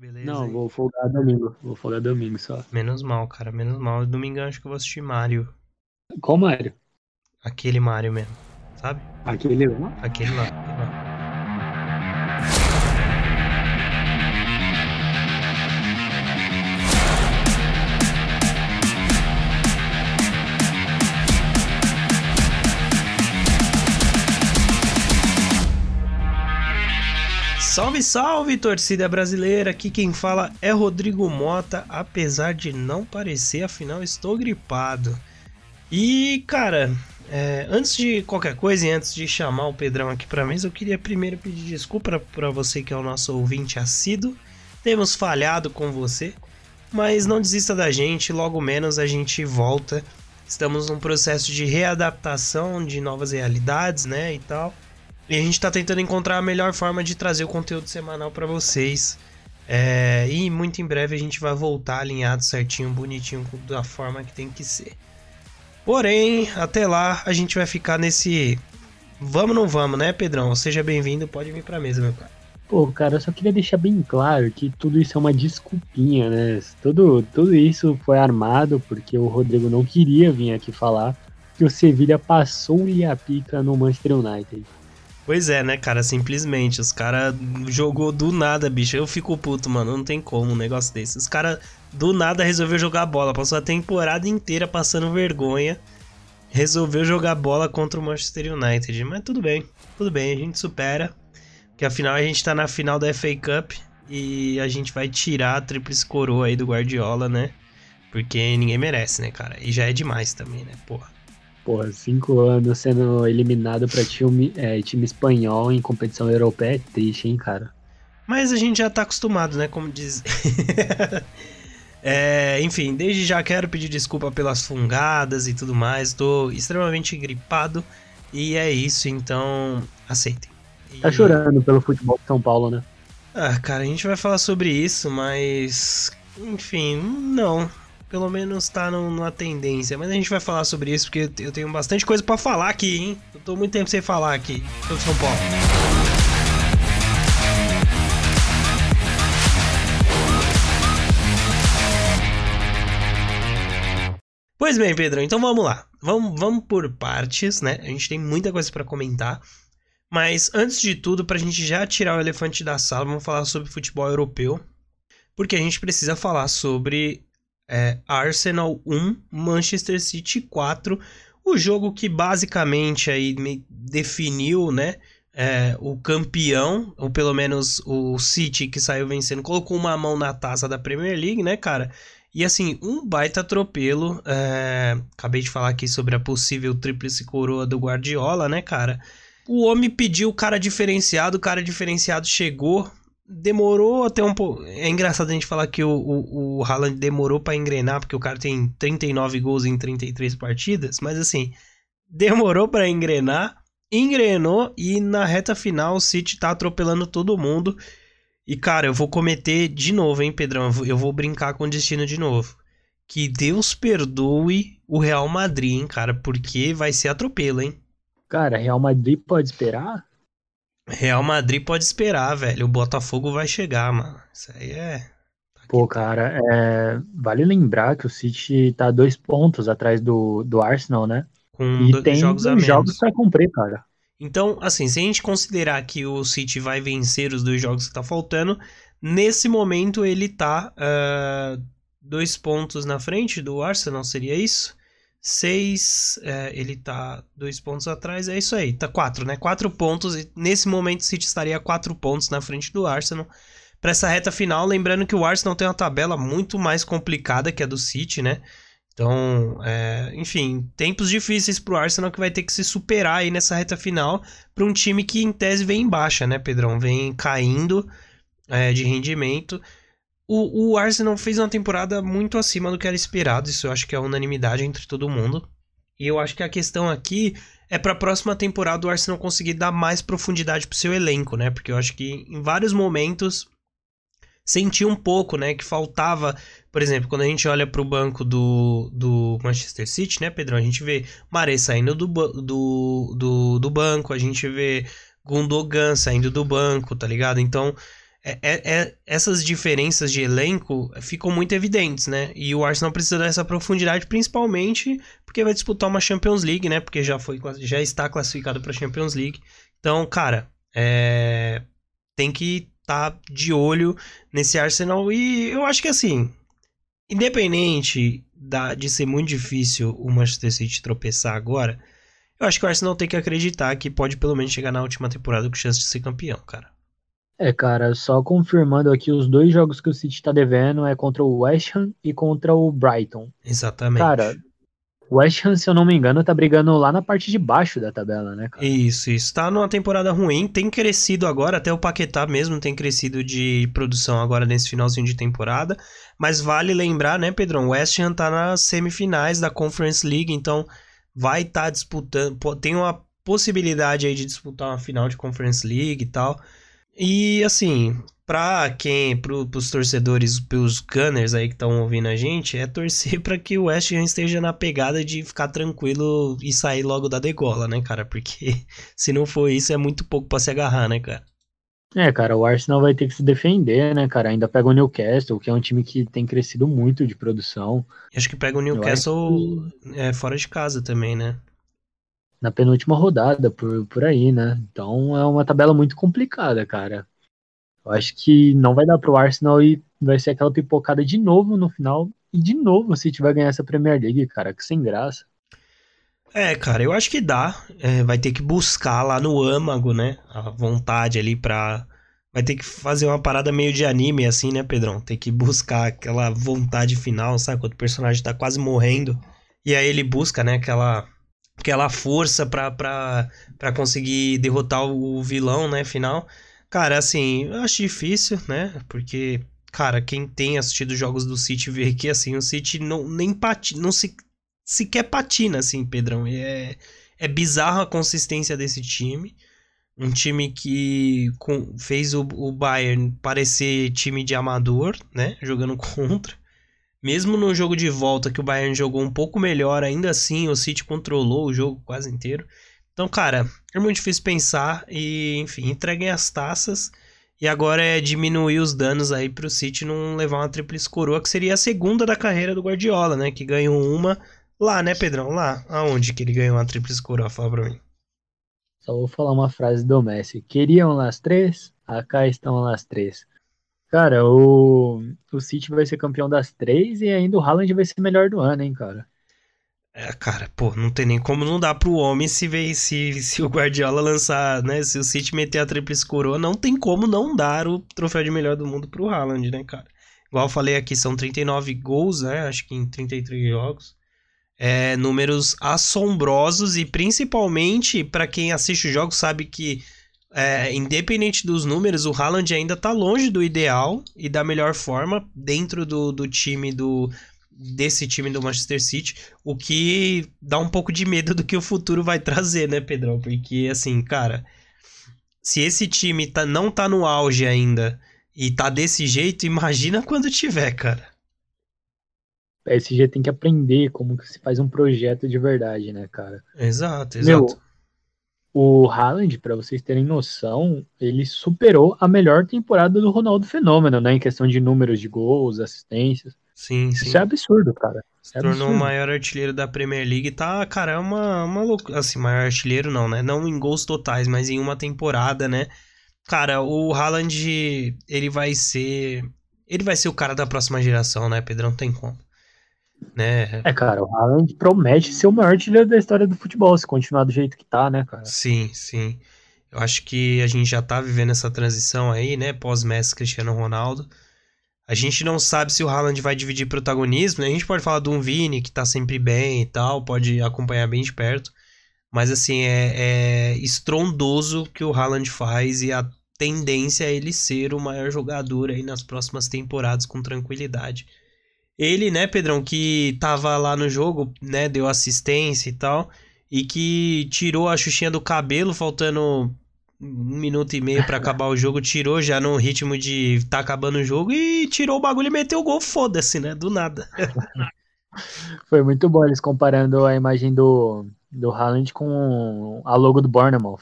Beleza. Não, hein? vou folgar domingo. Vou folgar domingo só. Menos mal, cara, menos mal. Domingo acho que eu vou assistir Mario. Qual Mario? Aquele Mario mesmo, sabe? Aquele lá? Aquele lá, Salve, salve, torcida brasileira! Aqui quem fala é Rodrigo Mota, apesar de não parecer, afinal estou gripado. E, cara, é, antes de qualquer coisa e antes de chamar o Pedrão aqui pra mesa, eu queria primeiro pedir desculpa para você que é o nosso ouvinte assíduo. Temos falhado com você, mas não desista da gente, logo menos a gente volta. Estamos num processo de readaptação de novas realidades, né, e tal. E a gente está tentando encontrar a melhor forma de trazer o conteúdo semanal para vocês. É, e muito em breve a gente vai voltar alinhado certinho, bonitinho, da forma que tem que ser. Porém, até lá a gente vai ficar nesse vamos não vamos, né, Pedrão? Seja bem-vindo, pode vir pra mesa, meu pai. Pô, cara, eu só queria deixar bem claro que tudo isso é uma desculpinha, né? Tudo, tudo isso foi armado porque o Rodrigo não queria vir aqui falar que o Sevilha passou-lhe a pica no Manchester United. Pois é, né, cara? Simplesmente. Os caras jogou do nada, bicho. Eu fico puto, mano. Não tem como um negócio desse. Os caras do nada resolveu jogar bola. Passou a temporada inteira passando vergonha. Resolveu jogar bola contra o Manchester United. Mas tudo bem. Tudo bem. A gente supera. Porque afinal a gente tá na final da FA Cup. E a gente vai tirar a tríplice coroa aí do Guardiola, né? Porque ninguém merece, né, cara? E já é demais também, né? Porra. Porra, cinco anos sendo eliminado pra time, é, time espanhol em competição europeia é triste, hein, cara? Mas a gente já tá acostumado, né? Como diz. é, enfim, desde já quero pedir desculpa pelas fungadas e tudo mais. Tô extremamente gripado. E é isso, então aceitem. E... Tá chorando pelo futebol de São Paulo, né? Ah, cara, a gente vai falar sobre isso, mas. Enfim, não pelo menos tá numa tendência. Mas a gente vai falar sobre isso porque eu tenho bastante coisa para falar aqui, hein? Eu tô muito tempo sem falar aqui sobre São Paulo. Pois bem, Pedro, então vamos lá. Vamos, vamos por partes, né? A gente tem muita coisa para comentar. Mas antes de tudo, pra gente já tirar o elefante da sala, vamos falar sobre futebol europeu. Porque a gente precisa falar sobre é, Arsenal 1, Manchester City 4. O jogo que basicamente aí definiu, né? É, o campeão, ou pelo menos o City que saiu vencendo, colocou uma mão na taça da Premier League, né, cara? E assim, um baita atropelo. É... Acabei de falar aqui sobre a possível tríplice coroa do Guardiola, né, cara? O homem pediu o cara diferenciado, o cara diferenciado chegou, demorou até um pouco. É engraçado a gente falar que o, o, o Haaland demorou para engrenar, porque o cara tem 39 gols em 33 partidas, mas assim, demorou para engrenar, engrenou e na reta final o City tá atropelando todo mundo. E cara, eu vou cometer de novo, hein, Pedrão? Eu vou brincar com o destino de novo. Que Deus perdoe o Real Madrid, hein, cara, porque vai ser atropelo, hein? Cara, Real Madrid pode esperar? Real Madrid pode esperar, velho. O Botafogo vai chegar, mano. Isso aí é. Tá Pô, cara, é... vale lembrar que o City tá dois pontos atrás do, do Arsenal, né? Com e tem jogos a menos. jogos pra cumprir, cara. Então, assim, se a gente considerar que o City vai vencer os dois jogos que tá faltando, nesse momento ele tá uh, dois pontos na frente do Arsenal, seria isso? 6, é, ele tá dois pontos atrás, é isso aí, tá 4, né? 4 pontos, e nesse momento o City estaria 4 pontos na frente do Arsenal. Para essa reta final, lembrando que o Arsenal tem uma tabela muito mais complicada que a do City, né? Então, é, enfim, tempos difíceis pro Arsenal que vai ter que se superar aí nessa reta final para um time que em tese vem em baixa, né, Pedrão? Vem caindo é, de rendimento. O, o, Arsenal fez uma temporada muito acima do que era esperado, isso eu acho que é unanimidade entre todo mundo. E eu acho que a questão aqui é para a próxima temporada o Arsenal conseguir dar mais profundidade pro seu elenco, né? Porque eu acho que em vários momentos senti um pouco, né, que faltava, por exemplo, quando a gente olha para o banco do, do Manchester City, né, Pedrão, a gente vê Mare saindo do, do, do, do banco, a gente vê Gundogan saindo do banco, tá ligado? Então, é, é, é, essas diferenças de elenco ficam muito evidentes, né? E o Arsenal precisa dessa profundidade, principalmente porque vai disputar uma Champions League, né? Porque já foi, já está classificado para Champions League. Então, cara, é, tem que estar tá de olho nesse Arsenal e eu acho que assim, independente da, de ser muito difícil o Manchester City tropeçar agora, eu acho que o Arsenal tem que acreditar que pode pelo menos chegar na última temporada com chance de ser campeão, cara. É, cara, só confirmando aqui, os dois jogos que o City tá devendo é contra o West Ham e contra o Brighton. Exatamente. Cara, o West Ham, se eu não me engano, tá brigando lá na parte de baixo da tabela, né, cara? Isso, isso. Tá numa temporada ruim, tem crescido agora, até o Paquetá mesmo tem crescido de produção agora nesse finalzinho de temporada. Mas vale lembrar, né, Pedrão? O West Ham tá nas semifinais da Conference League, então vai estar tá disputando, tem uma possibilidade aí de disputar uma final de Conference League e tal. E assim, pra quem, pro, pros torcedores, pros Gunners aí que estão ouvindo a gente, é torcer para que o West Ham esteja na pegada de ficar tranquilo e sair logo da degola, né, cara? Porque se não for isso, é muito pouco para se agarrar, né, cara? É, cara, o Arsenal vai ter que se defender, né, cara? Ainda pega o Newcastle, que é um time que tem crescido muito de produção. Acho que pega o Newcastle que... é, fora de casa também, né? Na penúltima rodada, por, por aí, né? Então é uma tabela muito complicada, cara. Eu acho que não vai dar pro Arsenal e vai ser aquela pipocada de novo no final. E de novo City vai ganhar essa Premier League, cara, que sem graça. É, cara, eu acho que dá. É, vai ter que buscar lá no âmago, né? A vontade ali pra. Vai ter que fazer uma parada meio de anime, assim, né, Pedrão? Tem que buscar aquela vontade final, sabe? Quando o personagem tá quase morrendo. E aí ele busca, né, aquela aquela força para conseguir derrotar o vilão, né, final. Cara, assim, eu acho difícil, né? Porque, cara, quem tem assistido jogos do City vê que, assim, o City não, nem patina, não se, sequer patina, assim, Pedrão. É, é bizarra a consistência desse time. Um time que com, fez o, o Bayern parecer time de amador, né? Jogando contra. Mesmo no jogo de volta que o Bayern jogou um pouco melhor, ainda assim o City controlou o jogo quase inteiro. Então, cara, é muito difícil pensar e, enfim, entreguem as taças. E agora é diminuir os danos aí pro City não levar uma tríplice coroa, que seria a segunda da carreira do Guardiola, né? Que ganhou uma lá, né, Pedrão? Lá. Aonde que ele ganhou uma tríplice coroa? Fala pra mim. Só vou falar uma frase do Messi. Queriam las três? Acá estão las três. Cara, o, o City vai ser campeão das três e ainda o Haaland vai ser melhor do ano, hein, cara. É, cara, pô, não tem nem como não dar pro homem se, vê, se, se o Guardiola lançar, né? Se o City meter a tríplice coroa, não tem como não dar o troféu de melhor do mundo pro Haaland, né, cara? Igual eu falei aqui, são 39 gols, né? Acho que em 33 jogos. É, números assombrosos e principalmente para quem assiste os jogos sabe que é, independente dos números, o Haaland ainda tá longe do ideal e da melhor forma dentro do, do time do desse time do Manchester City, o que dá um pouco de medo do que o futuro vai trazer, né, Pedrão? Porque assim, cara, se esse time tá, não tá no auge ainda e tá desse jeito, imagina quando tiver, cara. PSG tem que aprender como que se faz um projeto de verdade, né, cara? Exato, exato. Meu, o Haaland, para vocês terem noção, ele superou a melhor temporada do Ronaldo Fenômeno, né? Em questão de números de gols, assistências. Sim, sim. Isso é absurdo, cara. Se é tornou o maior artilheiro da Premier League. Tá, cara, é uma, uma loucura. Assim, maior artilheiro não, né? Não em gols totais, mas em uma temporada, né? Cara, o Haaland, ele vai ser. Ele vai ser o cara da próxima geração, né, Pedrão? Não tem como né? É, cara, o Haaland promete ser o maior artilheiro da história do futebol, se continuar do jeito que tá, né, cara? Sim, sim. Eu acho que a gente já tá vivendo essa transição aí, né, pós-Messi Cristiano Ronaldo. A gente não sabe se o Haaland vai dividir protagonismo, né? A gente pode falar de um Vini que tá sempre bem e tal, pode acompanhar bem de perto. Mas assim, é, é estrondoso o que o Haaland faz e a tendência é ele ser o maior jogador aí nas próximas temporadas com tranquilidade. Ele, né, Pedrão, que tava lá no jogo, né, deu assistência e tal, e que tirou a xuxinha do cabelo, faltando um minuto e meio para acabar o jogo, tirou já no ritmo de tá acabando o jogo e tirou o bagulho e meteu o gol, foda-se, né, do nada. Foi muito bom eles comparando a imagem do, do Haaland com a logo do Bournemouth.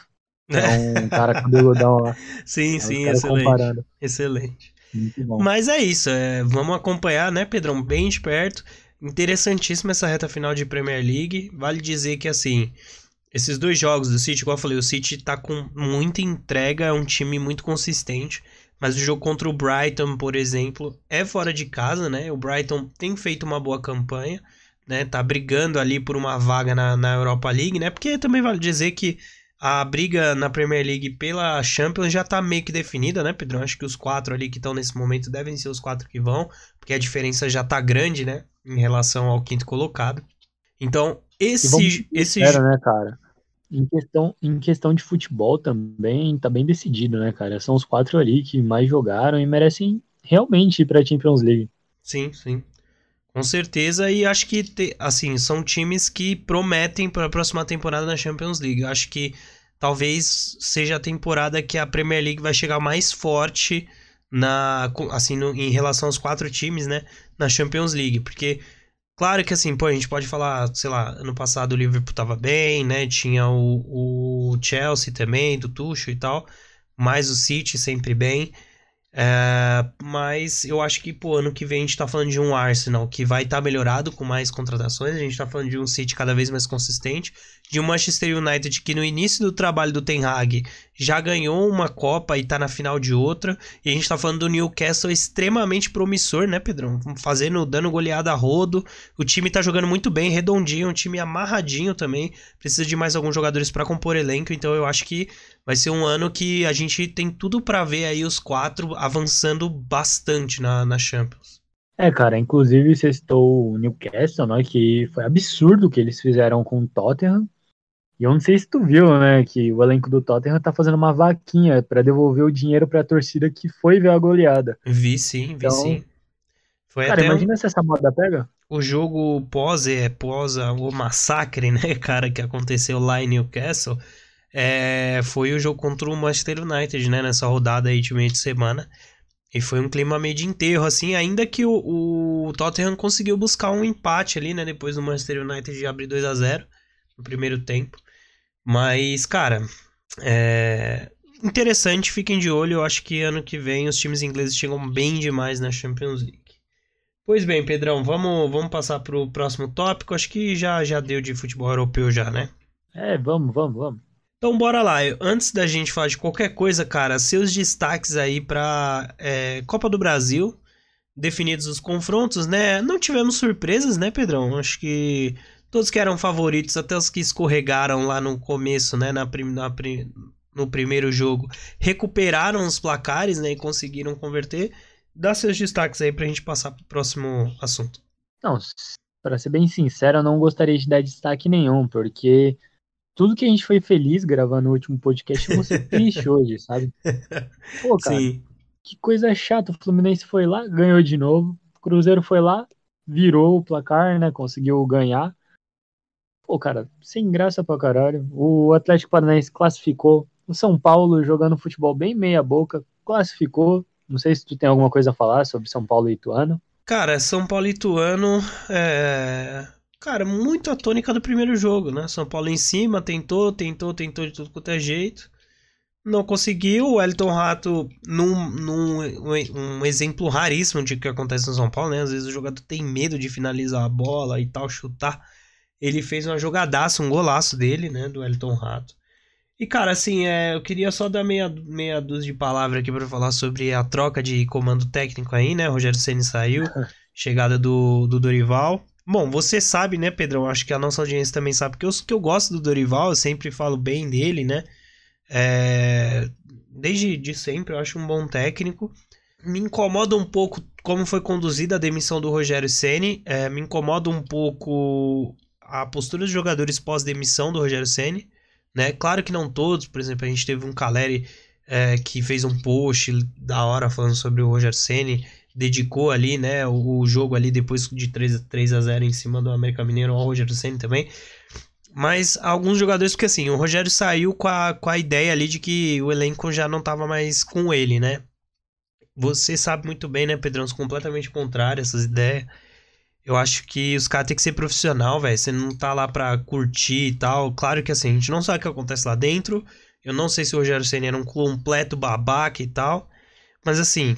É um cara cabeludão lá. sim, sim, excelente. Comparando. Excelente. Mas é isso, é, vamos acompanhar, né, Pedrão, bem de perto. Interessantíssima essa reta final de Premier League. Vale dizer que, assim, esses dois jogos do City, igual eu falei, o City tá com muita entrega, é um time muito consistente. Mas o jogo contra o Brighton, por exemplo, é fora de casa, né? O Brighton tem feito uma boa campanha, né? Tá brigando ali por uma vaga na, na Europa League, né? Porque também vale dizer que a briga na Premier League pela Champions já tá meio que definida, né, Pedro? Acho que os quatro ali que estão nesse momento devem ser os quatro que vão, porque a diferença já tá grande, né, em relação ao quinto colocado. Então, esse. esse... Era, né, cara? Em questão, em questão de futebol também, tá bem decidido, né, cara? São os quatro ali que mais jogaram e merecem realmente ir pra Champions League. Sim, sim. Com certeza, e acho que, te, assim, são times que prometem para a próxima temporada na Champions League. Eu acho que talvez seja a temporada que a Premier League vai chegar mais forte na assim no, em relação aos quatro times, né, na Champions League, porque claro que assim, pô, a gente pode falar, sei lá, ano passado o Liverpool tava bem, né, tinha o, o Chelsea também, do Tuchel e tal, mas o City sempre bem. É, mas eu acho que, pô, ano que vem a gente tá falando de um Arsenal que vai estar tá melhorado com mais contratações. A gente tá falando de um City cada vez mais consistente. De um Manchester United que no início do trabalho do Ten Hag já ganhou uma Copa e tá na final de outra. E a gente tá falando do Newcastle extremamente promissor, né, Pedrão? Fazendo, dando goleada a rodo. O time tá jogando muito bem, redondinho, um time amarradinho também. Precisa de mais alguns jogadores para compor elenco, então eu acho que vai ser um ano que a gente tem tudo para ver aí os quatro avançando bastante na, na Champions. É, cara, inclusive você citou o Newcastle, né, que foi absurdo o que eles fizeram com o Tottenham. E eu não sei se tu viu, né, que o elenco do Tottenham tá fazendo uma vaquinha para devolver o dinheiro para a torcida que foi ver a goleada. Vi sim, vi então, sim. Foi cara, imagina um... se essa moda pega. O jogo pós, é, pós o massacre, né, cara, que aconteceu lá em Newcastle, é, foi o jogo contra o Manchester United, né, nessa rodada aí de meio de semana. E foi um clima meio de enterro, assim, ainda que o, o Tottenham conseguiu buscar um empate ali, né, depois do Manchester United abrir 2 a 0 no primeiro tempo. Mas, cara, é interessante, fiquem de olho. Eu acho que ano que vem os times ingleses chegam bem demais na Champions League. Pois bem, Pedrão, vamos, vamos passar para o próximo tópico. Acho que já, já deu de futebol europeu já, né? É, vamos, vamos, vamos. Então bora lá. Antes da gente falar de qualquer coisa, cara, seus destaques aí para é, Copa do Brasil, definidos os confrontos, né? Não tivemos surpresas, né, Pedrão? Acho que todos que eram favoritos, até os que escorregaram lá no começo, né, na, na, no primeiro jogo, recuperaram os placares, né, e conseguiram converter. Dá seus destaques aí pra gente passar pro próximo assunto. Não, para ser bem sincero, eu não gostaria de dar destaque nenhum, porque tudo que a gente foi feliz gravando o último podcast, você triste hoje, sabe? Pô, cara, Sim. que coisa chata. O Fluminense foi lá, ganhou de novo. O Cruzeiro foi lá, virou o placar, né? Conseguiu ganhar. Pô, cara, sem graça pra caralho. O Atlético Paranaense classificou. O São Paulo jogando futebol bem meia boca, classificou. Não sei se tu tem alguma coisa a falar sobre São Paulo e Ituano. Cara, São Paulo e Ituano é. Cara, muito a tônica do primeiro jogo, né? São Paulo em cima, tentou, tentou, tentou de tudo quanto é jeito. Não conseguiu. O Elton Rato, num, num um exemplo raríssimo de que acontece no São Paulo, né? Às vezes o jogador tem medo de finalizar a bola e tal, chutar. Ele fez uma jogadaça, um golaço dele, né? Do Elton Rato. E, cara, assim, é, eu queria só dar meia, meia dúzia de palavras aqui para falar sobre a troca de comando técnico aí, né? Rogério Ceni saiu, chegada do, do Dorival. Bom, você sabe, né, Pedrão? Acho que a nossa audiência também sabe que eu, que eu gosto do Dorival, eu sempre falo bem dele, né? É, desde de sempre, eu acho um bom técnico. Me incomoda um pouco como foi conduzida a demissão do Rogério Ceni. É, me incomoda um pouco a postura dos jogadores pós-demissão do Rogério Ceni, né? Claro que não todos, por exemplo, a gente teve um Caleri é, que fez um post da hora falando sobre o Rogério Ceni, dedicou ali, né, o, o, jogo ali depois de 3, 3 a 0 em cima do América Mineiro ao Rogério Ceni também. Mas alguns jogadores, porque assim, o Rogério saiu com a, com a ideia ali de que o elenco já não estava mais com ele, né? Você sabe muito bem, né, Pedrão? Completamente contrário a essas ideias. Eu acho que os caras têm que ser profissional, velho. Você não tá lá pra curtir e tal. Claro que assim, a gente não sabe o que acontece lá dentro. Eu não sei se o Rogério Senna era um completo babaca e tal. Mas assim,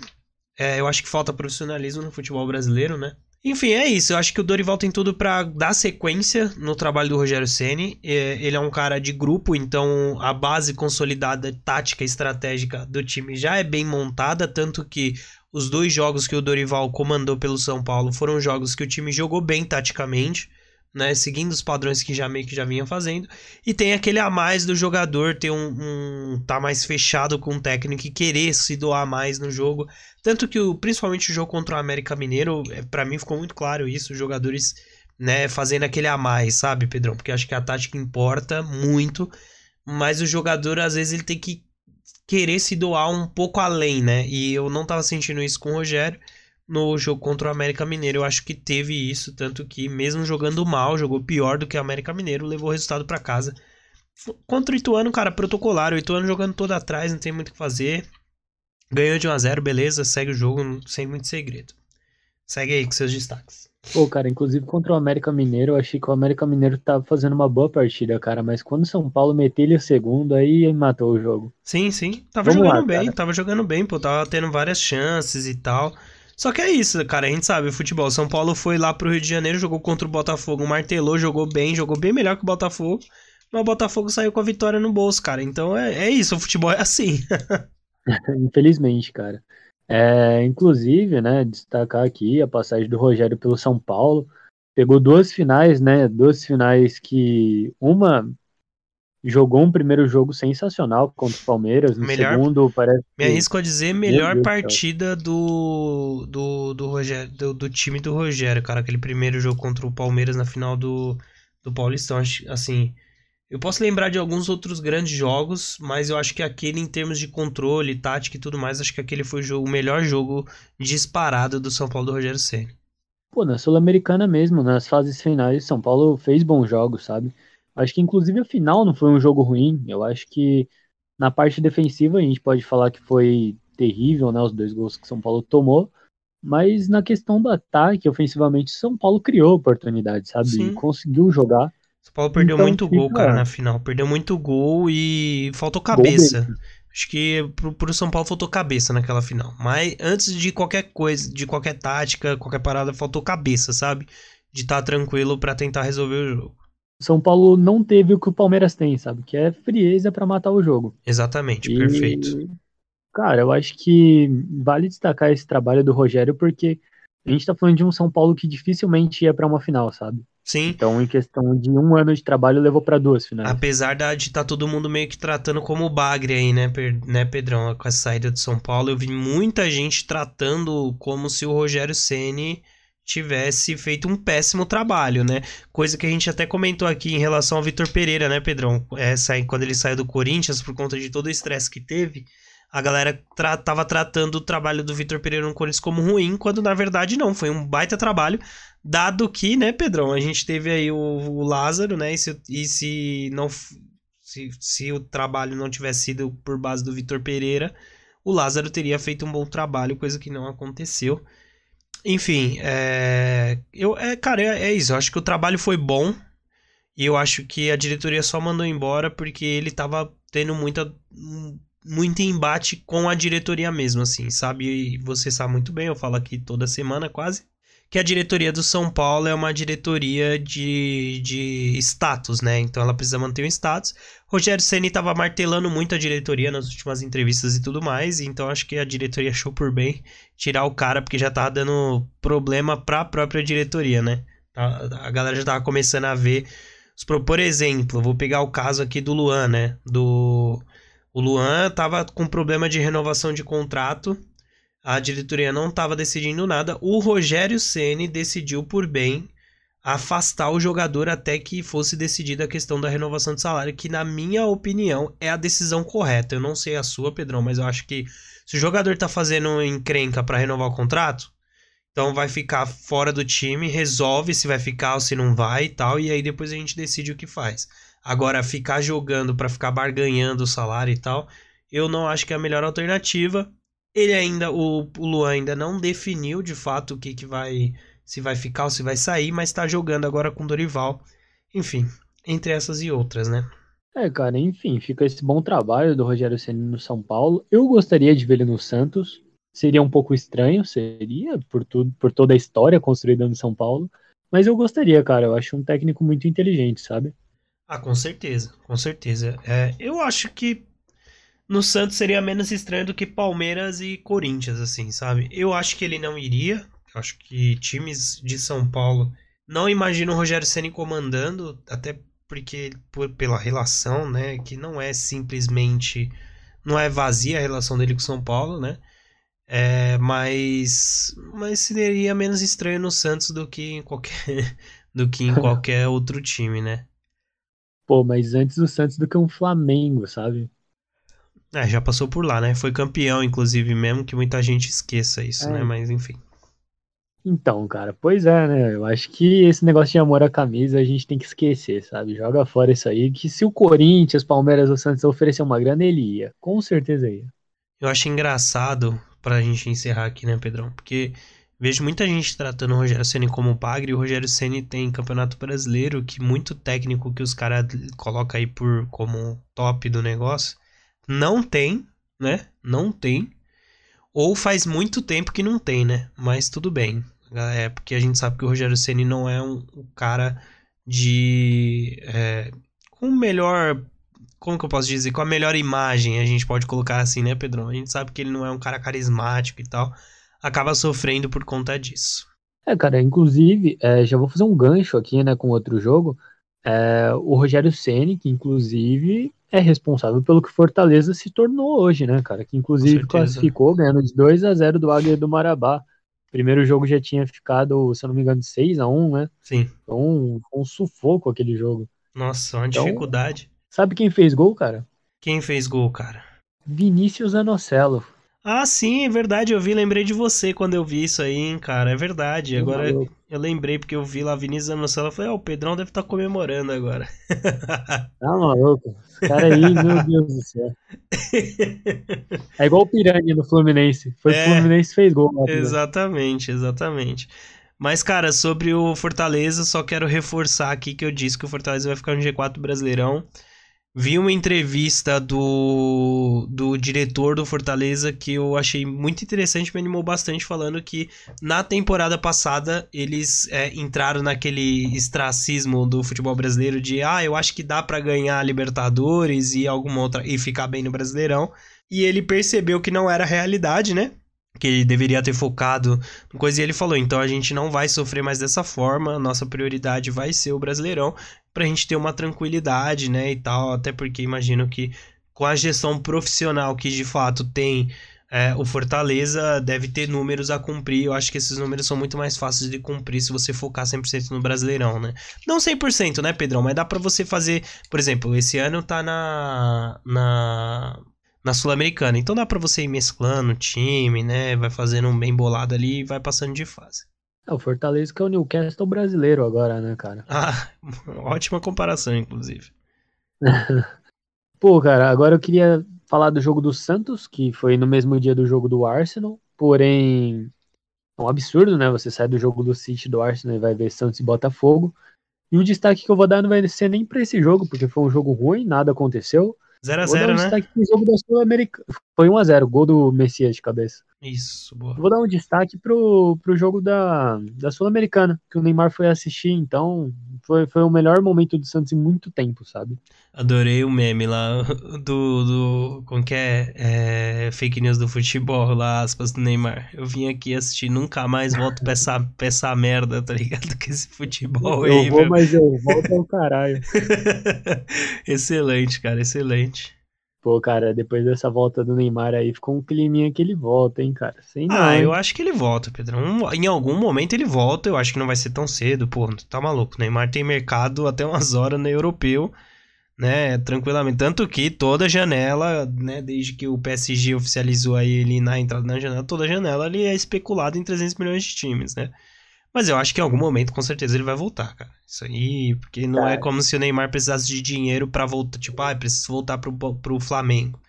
é, eu acho que falta profissionalismo no futebol brasileiro, né? Enfim, é isso. Eu acho que o Dorival tem tudo para dar sequência no trabalho do Rogério Ceni. É, ele é um cara de grupo, então a base consolidada, tática, estratégica do time já é bem montada, tanto que os dois jogos que o Dorival comandou pelo São Paulo foram jogos que o time jogou bem taticamente né? Seguindo os padrões que já meio que já vinha fazendo. E tem aquele a mais do jogador ter um, um tá mais fechado com o técnico e querer se doar mais no jogo. Tanto que o, principalmente o jogo contra o América Mineiro, é, para mim ficou muito claro isso, os jogadores, né, fazendo aquele a mais, sabe, Pedrão? Porque acho que a tática importa muito, mas o jogador às vezes ele tem que querer se doar um pouco além, né? E eu não tava sentindo isso com o Rogério no jogo contra o América Mineiro. Eu acho que teve isso, tanto que mesmo jogando mal, jogou pior do que o América Mineiro, levou o resultado para casa. Contra o Ituano, cara, protocolar. O Ituano jogando todo atrás, não tem muito o que fazer. Ganhou de 1 a 0 beleza, segue o jogo sem muito segredo. Segue aí com seus destaques. Pô, cara, inclusive contra o América Mineiro, eu achei que o América Mineiro tava fazendo uma boa partida, cara, mas quando o São Paulo meteu ele o segundo, aí matou o jogo. Sim, sim, tava Vamos jogando lá, bem, cara. tava jogando bem, pô, tava tendo várias chances e tal. Só que é isso, cara, a gente sabe, futebol. São Paulo foi lá pro Rio de Janeiro, jogou contra o Botafogo, martelou, jogou bem, jogou bem melhor que o Botafogo. Mas o Botafogo saiu com a vitória no bolso, cara. Então é, é isso, o futebol é assim. Infelizmente, cara. É, inclusive, né, destacar aqui a passagem do Rogério pelo São Paulo. Pegou duas finais, né? Duas finais que uma jogou um primeiro jogo sensacional contra o Palmeiras. No melhor, segundo, parece. Me arrisco a dizer, melhor partida do, do, do, Rogério, do, do, time do Rogério, cara. Aquele primeiro jogo contra o Palmeiras na final do, do Paulistão. Assim, eu posso lembrar de alguns outros grandes jogos, mas eu acho que aquele, em termos de controle, tática e tudo mais, acho que aquele foi o, jogo, o melhor jogo disparado do São Paulo do Rogério Senna. Pô, na Sul-Americana mesmo, nas fases finais, São Paulo fez bons jogos, sabe? Acho que inclusive a final não foi um jogo ruim. Eu acho que na parte defensiva a gente pode falar que foi terrível, né? Os dois gols que São Paulo tomou. Mas na questão do ataque, ofensivamente, São Paulo criou oportunidade, sabe? Sim. Conseguiu jogar. São Paulo perdeu então, muito gol, cara, na final. Perdeu muito gol e faltou cabeça. Acho que pro, pro São Paulo faltou cabeça naquela final. Mas antes de qualquer coisa, de qualquer tática, qualquer parada, faltou cabeça, sabe? De estar tá tranquilo para tentar resolver o jogo. São Paulo não teve o que o Palmeiras tem, sabe? Que é frieza para matar o jogo. Exatamente, e, perfeito. Cara, eu acho que vale destacar esse trabalho do Rogério porque a gente tá falando de um São Paulo que dificilmente ia para uma final, sabe? Sim. Então, em questão de um ano de trabalho, levou para duas finais. Apesar de estar tá todo mundo meio que tratando como bagre aí, né, né, Pedrão? Com a saída de São Paulo, eu vi muita gente tratando como se o Rogério Ceni tivesse feito um péssimo trabalho, né? Coisa que a gente até comentou aqui em relação ao Vitor Pereira, né, Pedrão? É, quando ele saiu do Corinthians, por conta de todo o estresse que teve, a galera tra tava tratando o trabalho do Vitor Pereira no Corinthians como ruim, quando na verdade não, foi um baita trabalho, dado que, né, Pedrão, a gente teve aí o, o Lázaro, né, e se, e se não se, se o trabalho não tivesse sido por base do Vitor Pereira, o Lázaro teria feito um bom trabalho, coisa que não aconteceu. Enfim, é, eu, é, cara, é, é, isso. Eu acho que o trabalho foi bom. E eu acho que a diretoria só mandou embora porque ele tava tendo muita, muito embate com a diretoria mesmo, assim, sabe? E você sabe muito bem, eu falo aqui toda semana quase que a diretoria do São Paulo é uma diretoria de, de status, né? Então ela precisa manter o status. Rogério Ceni estava martelando muito a diretoria nas últimas entrevistas e tudo mais, então acho que a diretoria achou por bem tirar o cara porque já tava dando problema para a própria diretoria, né? A, galera já tava começando a ver por exemplo, vou pegar o caso aqui do Luan, né? Do o Luan tava com problema de renovação de contrato a diretoria não estava decidindo nada. O Rogério Ceni decidiu por bem afastar o jogador até que fosse decidida a questão da renovação de salário, que na minha opinião é a decisão correta. Eu não sei a sua, Pedrão, mas eu acho que se o jogador está fazendo encrenca para renovar o contrato, então vai ficar fora do time, resolve se vai ficar ou se não vai e tal, e aí depois a gente decide o que faz. Agora ficar jogando para ficar barganhando o salário e tal, eu não acho que é a melhor alternativa. Ele ainda, o, o Luan ainda não definiu de fato o que, que vai, se vai ficar ou se vai sair, mas está jogando agora com Dorival. Enfim, entre essas e outras, né? É, cara, enfim, fica esse bom trabalho do Rogério Ceni no São Paulo. Eu gostaria de ver ele no Santos. Seria um pouco estranho, seria, por tudo, por toda a história construída no São Paulo. Mas eu gostaria, cara. Eu acho um técnico muito inteligente, sabe? Ah, com certeza, com certeza. É, eu acho que no Santos seria menos estranho do que Palmeiras e Corinthians, assim, sabe? Eu acho que ele não iria. Acho que times de São Paulo não imaginam o Rogério Ceni comandando, até porque por, pela relação, né, que não é simplesmente não é vazia a relação dele com São Paulo, né? É, mas mas seria menos estranho no Santos do que em qualquer do que em qualquer outro time, né? Pô, mas antes do Santos do que um Flamengo, sabe? É, já passou por lá, né? Foi campeão, inclusive, mesmo que muita gente esqueça isso, é. né? Mas enfim. Então, cara, pois é, né? Eu acho que esse negócio de amor à camisa a gente tem que esquecer, sabe? Joga fora isso aí, que se o Corinthians, Palmeiras ou Santos oferecer uma grana, ele ia. Com certeza ia. Eu acho engraçado pra gente encerrar aqui, né, Pedrão? Porque vejo muita gente tratando o Rogério Ceni como pagre e o Rogério Ceni tem Campeonato Brasileiro, que muito técnico que os caras colocam aí por como top do negócio, não tem, né? Não tem. Ou faz muito tempo que não tem, né? Mas tudo bem. É porque a gente sabe que o Rogério Ceni não é um, um cara de. É, com melhor. Como que eu posso dizer? Com a melhor imagem, a gente pode colocar assim, né, Pedrão? A gente sabe que ele não é um cara carismático e tal. Acaba sofrendo por conta disso. É, cara, inclusive, é, já vou fazer um gancho aqui, né, com outro jogo. É, o Rogério Ceni, que inclusive é responsável pelo que Fortaleza se tornou hoje, né, cara? Que inclusive classificou ganhando de 2 a 0 do Águia do Marabá. Primeiro jogo já tinha ficado, se eu não me engano, 6 a 1 né? Sim. Foi um, um sufoco aquele jogo. Nossa, uma então, dificuldade. Sabe quem fez gol, cara? Quem fez gol, cara? Vinícius Anocelo. Ah, sim, é verdade. Eu vi, lembrei de você quando eu vi isso aí, hein, cara. É verdade. Agora eu, eu lembrei porque eu vi lá Vinícius Anocelo e falei, oh, o Pedrão deve estar tá comemorando agora. Tá maluco? Esse cara aí, meu Deus do céu. É igual o Piranha no Fluminense. Foi é, o Fluminense fez gol. Lá, exatamente, exatamente. Mas, cara, sobre o Fortaleza, só quero reforçar aqui que eu disse que o Fortaleza vai ficar no G4 Brasileirão. Vi uma entrevista do, do diretor do Fortaleza que eu achei muito interessante, me animou bastante, falando que na temporada passada eles é, entraram naquele estracismo do futebol brasileiro de ah, eu acho que dá para ganhar Libertadores e alguma outra e ficar bem no Brasileirão. E ele percebeu que não era realidade, né? que ele deveria ter focado no coisa e ele falou, então a gente não vai sofrer mais dessa forma, nossa prioridade vai ser o Brasileirão pra gente ter uma tranquilidade, né, e tal, até porque imagino que com a gestão profissional que de fato tem é, o Fortaleza deve ter números a cumprir. Eu acho que esses números são muito mais fáceis de cumprir se você focar 100% no Brasileirão, né? Não 100%, né, Pedrão? Mas dá para você fazer, por exemplo, esse ano tá na na na Sul-Americana. Então dá para você ir mesclando o time, né? Vai fazendo um bem bolado ali e vai passando de fase. É, o Fortaleza que é o Newcastle brasileiro agora, né, cara? Ah, ótima comparação, inclusive. Pô, cara, agora eu queria falar do jogo do Santos, que foi no mesmo dia do jogo do Arsenal, porém é um absurdo, né? Você sai do jogo do City do Arsenal e vai ver Santos e Botafogo. E o destaque que eu vou dar não vai ser nem para esse jogo, porque foi um jogo ruim, nada aconteceu. 0x0, um né? jogo da Sul-Americana. Foi 1x0, gol do Messias de cabeça. Isso, boa. Vou dar um destaque pro, pro jogo da, da Sul-Americana, que o Neymar foi assistir, então foi, foi o melhor momento do Santos em muito tempo, sabe? Adorei o meme lá do. do como que é? é? Fake news do futebol, lá, aspas do Neymar. Eu vim aqui assistir, nunca mais volto pra essa, pra essa merda, tá ligado? Com esse futebol eu aí. Eu vou, meu. mas eu volto ao caralho. excelente, cara, excelente. Pô, cara, depois dessa volta do Neymar aí, ficou um climinha que ele volta, hein, cara? Não, ah, eu acho que ele volta, Pedro. Em algum momento ele volta, eu acho que não vai ser tão cedo, pô, tá maluco. O Neymar tem mercado até umas horas no europeu, né, tranquilamente. Tanto que toda janela, né, desde que o PSG oficializou aí ele na entrada na janela, toda janela ele é especulado em 300 milhões de times, né? Mas eu acho que em algum momento, com certeza, ele vai voltar, cara. Isso aí, porque não é como se o Neymar precisasse de dinheiro para voltar. Tipo, ah, preciso voltar pro, pro Flamengo.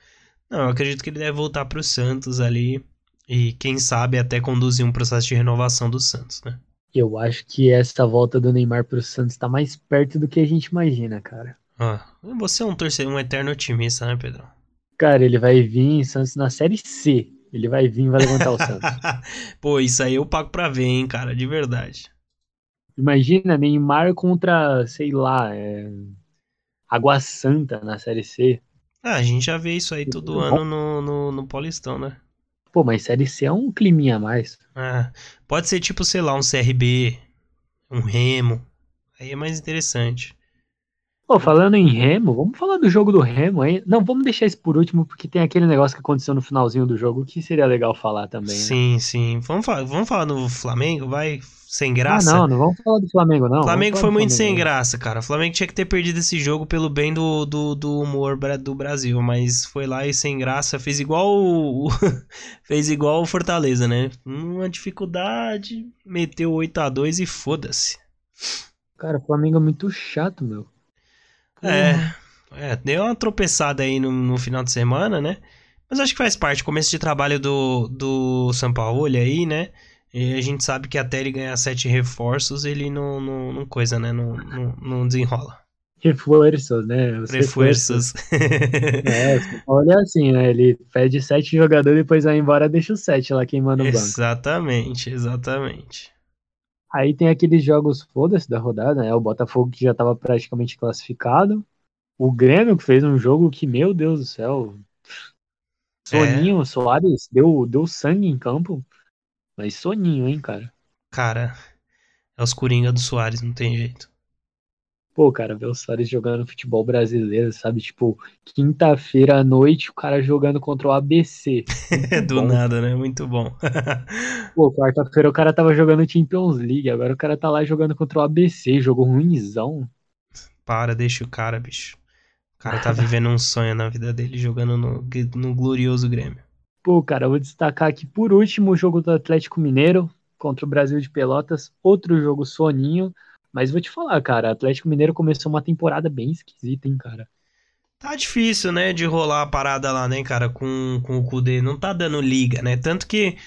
Não, eu acredito que ele deve voltar pro Santos ali. E quem sabe até conduzir um processo de renovação do Santos, né? Eu acho que essa volta do Neymar pro Santos tá mais perto do que a gente imagina, cara. Ah, você é um torcedor, um eterno otimista, né, Pedro? Cara, ele vai vir em Santos na Série C. Ele vai vir e vai levantar o Santos. Pô, isso aí eu pago pra ver, hein, cara, de verdade. Imagina Neymar contra, sei lá, é... Água Santa na Série C. Ah, a gente já vê isso aí todo ano no, no, no Paulistão, né? Pô, mas Série C é um climinha a mais. Ah, pode ser tipo, sei lá, um CRB, um Remo. Aí é mais interessante. Pô, falando em Remo, vamos falar do jogo do Remo aí. Não, vamos deixar isso por último, porque tem aquele negócio que aconteceu no finalzinho do jogo que seria legal falar também. Né? Sim, sim. Vamos falar, vamos falar do Flamengo, vai sem graça. Ah, não, não vamos falar do Flamengo, não. O Flamengo foi muito Flamengo. sem graça, cara. O Flamengo tinha que ter perdido esse jogo pelo bem do, do, do humor do Brasil, mas foi lá e sem graça, fez igual o, fez igual o Fortaleza, né? Uma dificuldade, meteu 8 a 2 e foda-se. Cara, o Flamengo é muito chato, meu. É, é, deu uma tropeçada aí no, no final de semana, né? Mas acho que faz parte, começo de trabalho do, do Sampaoli aí, né? E a gente sabe que até ele ganhar sete reforços, ele não, não, não coisa, né? Não, não, não desenrola. Reforços, né? Os Reforços. É, o São Paulo é assim, né? Ele pede sete jogadores, depois vai embora, deixa os sete lá queimando o banco. exatamente, exatamente. Aí tem aqueles jogos foda-se da rodada, né? O Botafogo que já tava praticamente classificado. O Grêmio que fez um jogo que, meu Deus do céu. Soninho, Soares deu, deu sangue em campo. Mas soninho, hein, cara. Cara, é os Coringa do Soares, não tem jeito. Pô, cara, ver o Soares jogando futebol brasileiro, sabe? Tipo, quinta-feira à noite o cara jogando contra o ABC. Do bom. nada, né? Muito bom. Pô, quarta-feira o cara tava jogando Champions League, agora o cara tá lá jogando contra o ABC, jogo ruimzão. Para, deixa o cara, bicho. O cara tá vivendo um sonho na vida dele, jogando no, no glorioso Grêmio. Pô, cara, eu vou destacar aqui por último o jogo do Atlético Mineiro contra o Brasil de Pelotas, outro jogo soninho, mas vou te falar, cara, Atlético Mineiro começou uma temporada bem esquisita, hein, cara. Tá difícil, né, de rolar a parada lá, né, cara, com, com o Kudê. Não tá dando liga, né? Tanto que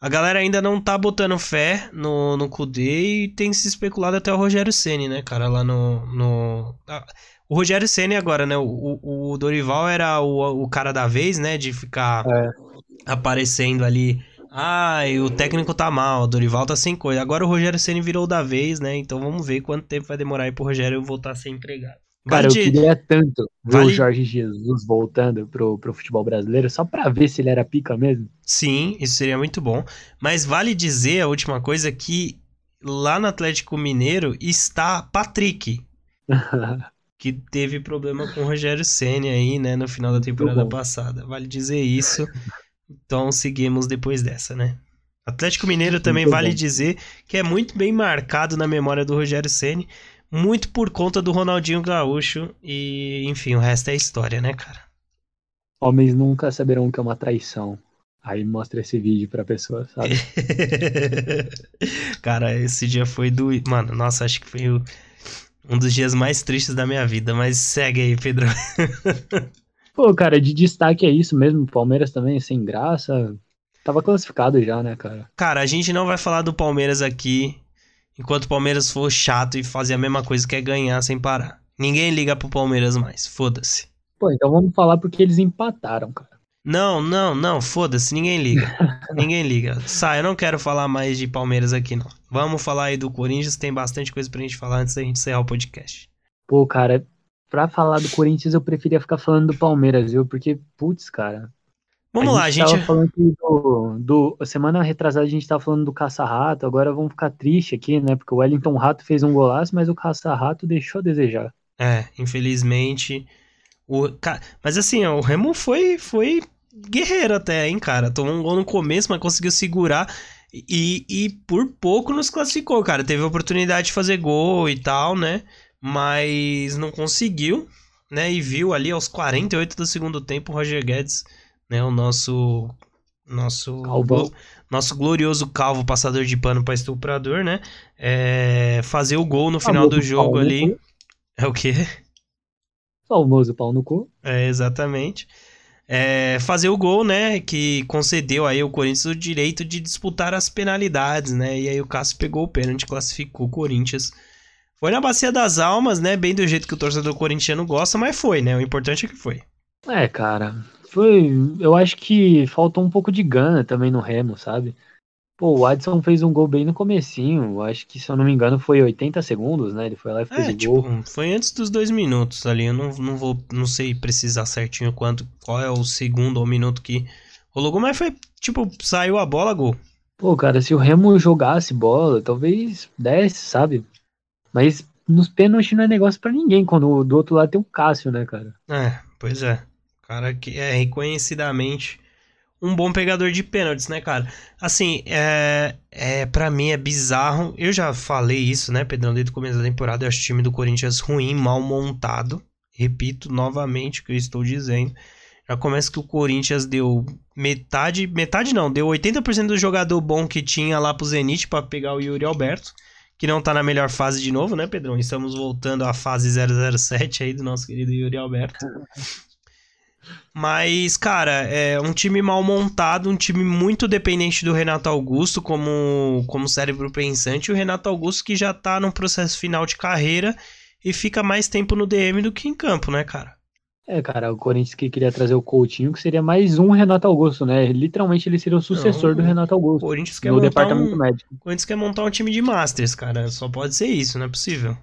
a galera ainda não tá botando fé no, no Kudê e tem se especulado até o Rogério Ceni, né, cara, lá no. no... Ah, o Rogério Ceni agora, né? O, o, o Dorival era o, o cara da vez, né? De ficar É. aparecendo ali. Ai, o técnico tá mal, o Dorival tá sem coisa. Agora o Rogério Ceni virou da vez, né? Então vamos ver quanto tempo vai demorar aí pro Rogério voltar a ser empregado. Cara, Vale eu queria tanto ver Vale- o Jorge Jesus voltando pro, pro futebol brasileiro, só pra ver se ele era pica mesmo. Sim, isso seria muito bom. Mas vale dizer a última coisa que lá no Atlético Mineiro está Patrick, que teve problema com o Rogério Ceni aí, né, no final da temporada passada. Vale dizer isso. Então seguimos depois dessa, né? Atlético Mineiro também Muito vale dizer que é muito bem marcado na memória do Rogério Ceni, muito por conta do Ronaldinho Gaúcho e, enfim, o resto é história, né, cara? Homens nunca saberão o que é uma traição. Aí mostra esse vídeo pra pessoa, sabe? Cara, esse dia foi do. Mano, nossa, acho que foi o- um dos dias mais tristes da minha vida. Mas segue aí, Pedro. Pô, cara, de destaque é isso mesmo. Palmeiras também, sem graça. Tava classificado já, né, cara? Cara, a gente não vai falar do Palmeiras aqui enquanto o Palmeiras for chato e fazer a mesma coisa que é ganhar sem parar. Ninguém liga pro Palmeiras mais. Foda-se. Pô, então vamos falar porque eles empataram, cara. Não, não, não, foda-se, ninguém liga. ninguém liga. Sai, eu não quero falar mais de Palmeiras aqui, não. Vamos falar aí do Corinthians, tem bastante coisa pra gente falar antes da gente encerrar o podcast. Pô, cara, pra falar do Corinthians eu preferia ficar falando do Palmeiras, viu? Porque, putz, cara. Vamos lá, a gente. Tava falando do, do. Semana retrasada a gente tava falando do Caça-Rato, agora vamos ficar triste aqui, né? Porque o Wellington Rato fez um golaço, mas o Caça-Rato deixou a desejar. É, infelizmente. O, mas assim, ó, o Remo foi, foi guerreiro até, hein, cara. Tomou um gol no começo, mas conseguiu segurar. E, e por pouco nos classificou, cara. Teve a oportunidade de fazer gol e tal, né? Mas não conseguiu, né? E viu ali aos 48 do segundo tempo o Roger Guedes, né? O nosso. Nosso. Calvão. glo- nosso glorioso calvo passador de pano pra estuprador, né? É, fazer o gol no final do jogo ali. É o quê? Famoso pau no cu. É, exatamente. É, fazer o gol, né? Que concedeu aí ao Corinthians o direito de disputar as penalidades, né? E aí o Cássio pegou o pênalti, classificou o Corinthians. Foi na bacia das almas, né? Bem do jeito que o torcedor corintiano gosta, mas foi, né? O importante é que foi. É, cara. Foi. Eu acho que faltou um pouco de gana também no Remo, sabe? Pô, o Adson fez um gol bem no comecinho. Acho que, se eu não me engano, foi 80 segundos, né? Ele foi lá e fez É, o tipo, gol. foi antes dos dois minutos ali. Eu não, não vou, não sei precisar certinho quanto, qual é o segundo ou minuto que rolou gol, mas foi, tipo, saiu a bola, gol. Pô, cara, se o Remo jogasse bola, talvez desse, sabe? Mas nos pênaltis não é negócio pra ninguém, quando do outro lado tem o Cássio, né, cara? É, pois é. Cara que é reconhecidamente um bom pegador de pênaltis, né, cara? Assim, é, é para mim é bizarro. Eu já falei isso, né, Pedrão, desde o começo da temporada. Eu acho o time do Corinthians ruim, mal montado. Repito novamente o que eu estou dizendo. Já começa que o Corinthians deu metade, metade não, deu 80% do jogador bom que tinha lá pro Zenit pra pegar o Yuri Alberto, que não tá na melhor fase de novo, né, Pedrão? Estamos voltando à fase 007 aí do nosso querido Yuri Alberto. Mas, cara, é um time mal montado, um time muito dependente do Renato Augusto como, como cérebro pensante. O Renato Augusto que já tá num processo final de carreira e fica mais tempo no DM do que em campo, né, cara? É, cara, o Corinthians que queria trazer o Coutinho, que seria mais um Renato Augusto, né? Literalmente ele seria o sucessor Não, do Renato O Augusto. Corinthians quer No montar departamento um, médico. o Corinthians quer montar um time de Masters, cara. Só pode ser isso, não é possível.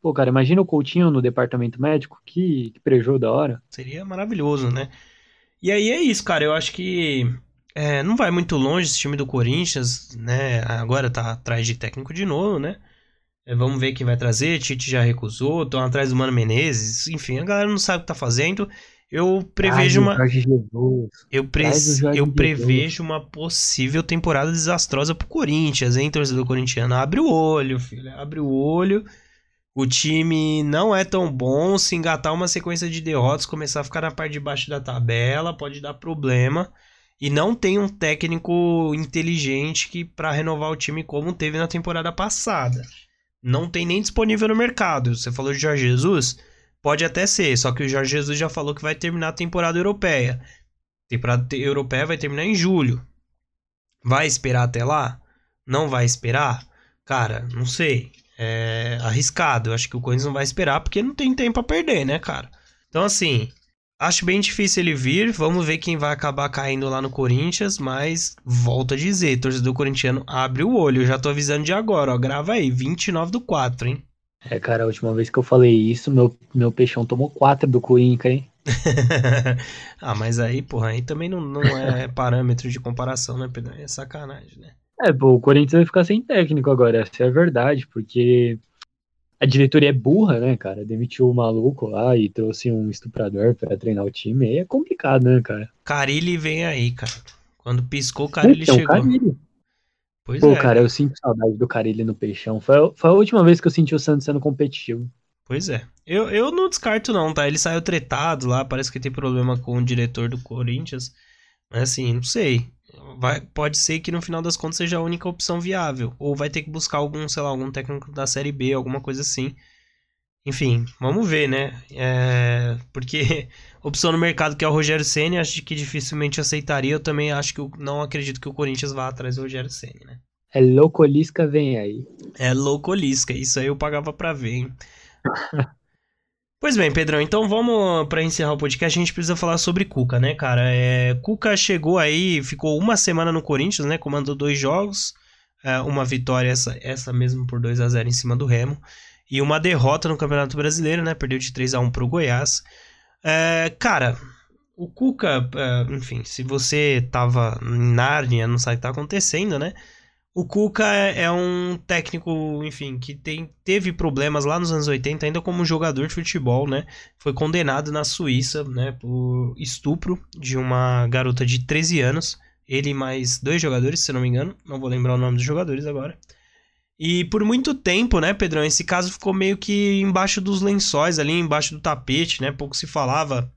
Pô, cara, imagina o Coutinho no departamento médico, que, que prejuízo da hora. Seria maravilhoso, né? E aí é isso, cara. Eu acho que é, não vai muito longe esse time do Corinthians, né? Agora tá atrás de técnico de novo, né? É, vamos ver quem vai trazer. Tite já recusou, estão atrás do Mano Menezes. Enfim, a galera não sabe o que tá fazendo. Eu prevejo Ai, uma. Jesus. Eu, pre- eu prevejo uma possível temporada desastrosa pro Corinthians, hein, torcedor corintiano? Abre o olho, filho. Abre o olho. O time não é tão bom. Se engatar uma sequência de derrotas, começar a ficar na parte de baixo da tabela, pode dar problema. E não tem um técnico inteligente que para renovar o time como teve na temporada passada. Não tem nem disponível no mercado. Você falou de Jorge Jesus? Pode até ser, só que o Jorge Jesus já falou que vai terminar a temporada europeia. Temporada te- europeia vai terminar em julho. Vai esperar até lá? Não vai esperar? Cara, não sei. É arriscado. Eu acho que o Corinthians não vai esperar porque não tem tempo a perder, né, cara? Então, assim, acho bem difícil ele vir. Vamos ver quem vai acabar caindo lá no Corinthians. Mas, volto a dizer, torcedor corintiano, abre o olho. Eu já tô avisando de agora, ó. Grava aí, 29 do 4, hein? É, cara, a última vez que eu falei isso, meu, meu peixão tomou quatro do Corinthians, hein? ah, mas aí, porra, aí também não, não é parâmetro de comparação, né, Pedro? É sacanagem, né? É, pô, o Corinthians vai ficar sem técnico agora, essa é a verdade, porque a diretoria é burra, né, cara? Demitiu o maluco lá e trouxe um estuprador pra treinar o time, aí é complicado, né, cara? Carilli vem aí, cara. Quando piscou, o Carilli então, chegou. Carille. Pois Pô, é. cara, eu sinto saudade do Carilli no Peixão. Foi, a- foi a última vez que eu senti o Santos sendo competitivo. Pois é. Eu, eu não descarto, não, tá? Ele saiu tretado lá, parece que tem problema com o diretor do Corinthians. Mas assim, não sei. Vai, pode ser que no final das contas seja a única opção viável. Ou vai ter que buscar algum, sei lá, algum técnico da Série B, alguma coisa assim. Enfim, vamos ver, né? É, porque opção no mercado que é o Rogério Ceni, acho que dificilmente aceitaria. Eu também acho que eu não acredito que o Corinthians vá atrás do Rogério Ceni, né? É Loucolisca, vem aí. É loucolisca, isso aí eu pagava pra ver, hein? Pois bem, Pedrão, então vamos pra encerrar o podcast, a gente precisa falar sobre Cuca, né, cara? É, Cuca chegou aí, ficou uma semana no Corinthians, né? Comandou dois jogos, é, uma vitória, essa, essa mesmo por 2 a 0 em cima do Remo, e uma derrota no Campeonato Brasileiro, né? Perdeu de 3 a 1 pro Goiás. É, cara, o Cuca, é, enfim, se você tava em Nárnia, não sabe o que tá acontecendo, né? O Cuca é, é um técnico, enfim, que tem, teve problemas lá nos anos 80, ainda como jogador de futebol, né? Foi condenado na Suíça, né, por estupro de uma garota de 13 anos. Ele e mais dois jogadores, se não me engano. Não vou lembrar o nome dos jogadores agora. E por muito tempo, né, Pedrão, esse caso ficou meio que embaixo dos lençóis, ali embaixo do tapete, né? Pouco se falava.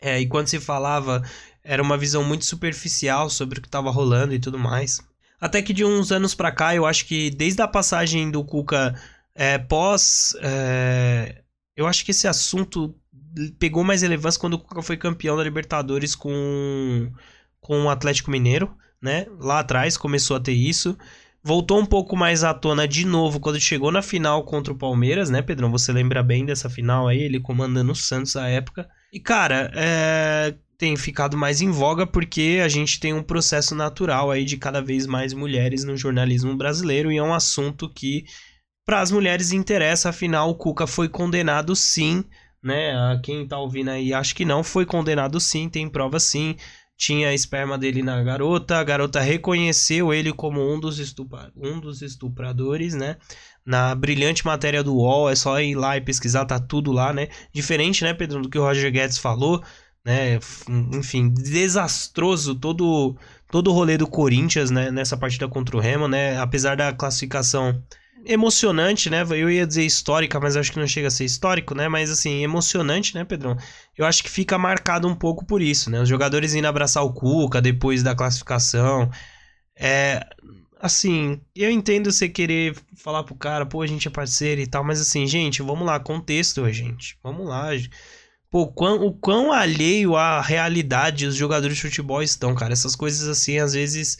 É, e quando se falava, era uma visão muito superficial sobre o que estava rolando e tudo mais. Até que de uns anos pra cá, eu acho que desde a passagem do Cuca é, pós. é, eu acho que esse assunto pegou mais relevância quando o Cuca foi campeão da Libertadores com, com o Atlético Mineiro, né? Lá atrás começou a ter isso. Voltou um pouco mais à tona de novo quando chegou na final contra o Palmeiras, né, Pedrão? Você lembra bem dessa final aí, ele comandando o Santos à época. E, cara, é... tem ficado mais em voga porque a gente tem um processo natural aí de cada vez mais mulheres no jornalismo brasileiro e é um assunto que para as mulheres interessa, afinal o Cuca foi condenado sim, né? A quem tá ouvindo aí acho que não, foi condenado sim, tem prova sim. Tinha a esperma dele na garota, a garota reconheceu ele como um dos, estupra um dos estupradores, né? Na brilhante matéria do UOL, é só ir lá e pesquisar, tá tudo lá, né? Diferente, né, Pedro, do que o Roger Guedes falou, né? Enfim, desastroso todo todo o rolê do Corinthians, né, nessa partida contra o Remo, né? Apesar da classificação emocionante, né? Eu ia dizer histórica, mas acho que não chega a ser histórico, né? Mas assim, emocionante, né, Pedrão? Eu acho que fica marcado um pouco por isso, né? Os jogadores indo abraçar o Cuca depois da classificação. É. Assim, eu entendo você querer falar pro cara, pô, a gente é parceiro e tal, mas assim, gente, vamos lá, contexto, gente. Vamos lá. Pô, o quão, o quão alheio à realidade os jogadores de futebol estão, cara. Essas coisas assim, às vezes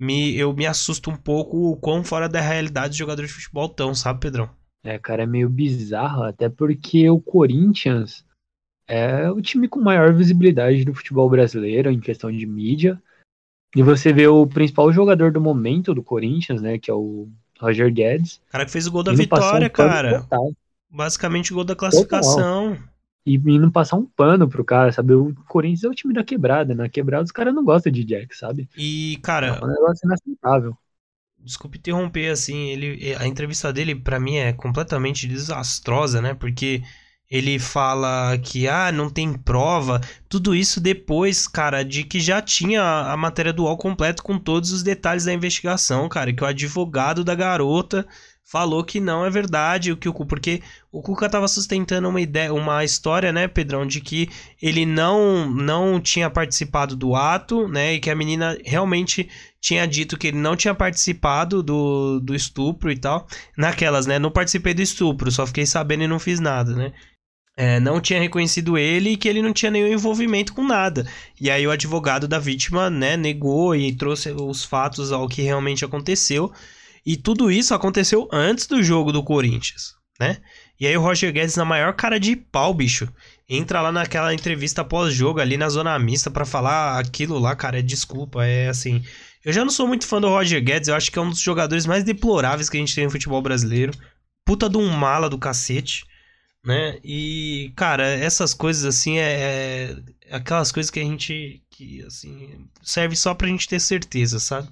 me, eu me assusto um pouco o quão fora da realidade os jogadores de futebol estão, sabe, Pedrão? É, cara, é meio bizarro, até porque o Corinthians é o time com maior visibilidade do futebol brasileiro em questão de mídia. E você vê o principal jogador do momento do Corinthians, né, que é o Roger Guedes. O cara que fez o gol da vitória, cara. Basicamente o gol da classificação. Total e não passar um pano pro cara, sabe? O Corinthians é o time da quebrada, na quebrada os caras não gostam de Jack, sabe? E, cara. É um negócio inaceitável. Desculpe interromper, assim, ele, a entrevista dele, para mim, é completamente desastrosa, né? Porque ele fala que, ah, não tem prova. Tudo isso depois, cara, de que já tinha a matéria do UOL completo com todos os detalhes da investigação, cara. Que o advogado da garota falou que não é verdade o que o porque o Cuca estava sustentando uma ideia, uma história, né, Pedrão, de que ele não não tinha participado do ato, né, e que a menina realmente tinha dito que ele não tinha participado do, do estupro e tal. Naquelas, né, não participei do estupro, só fiquei sabendo e não fiz nada, né? É, não tinha reconhecido ele e que ele não tinha nenhum envolvimento com nada. E aí o advogado da vítima, né, negou e trouxe os fatos ao que realmente aconteceu. E tudo isso aconteceu antes do jogo do Corinthians, né? E aí o Roger Guedes, na maior cara de pau, bicho, entra lá naquela entrevista pós-jogo ali na zona mista para falar aquilo lá, cara, desculpa, é assim... Eu já não sou muito fã do Roger Guedes, eu acho que é um dos jogadores mais deploráveis que a gente tem no futebol brasileiro. Puta de um mala do cacete, né? E, cara, essas coisas assim é, é aquelas coisas que a gente que assim serve só pra gente ter certeza, sabe?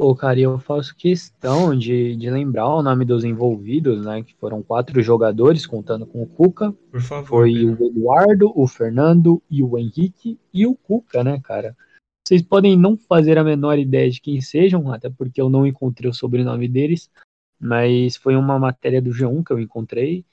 Pô, cara, eu faço questão de, de lembrar o nome dos envolvidos, né? Que foram quatro jogadores, contando com o Cuca. Por favor. Foi o Eduardo, o Fernando e o Henrique e o Cuca, né, cara? Vocês podem não fazer a menor ideia de quem sejam, até porque eu não encontrei o sobrenome deles, mas foi uma matéria do G1 que eu encontrei.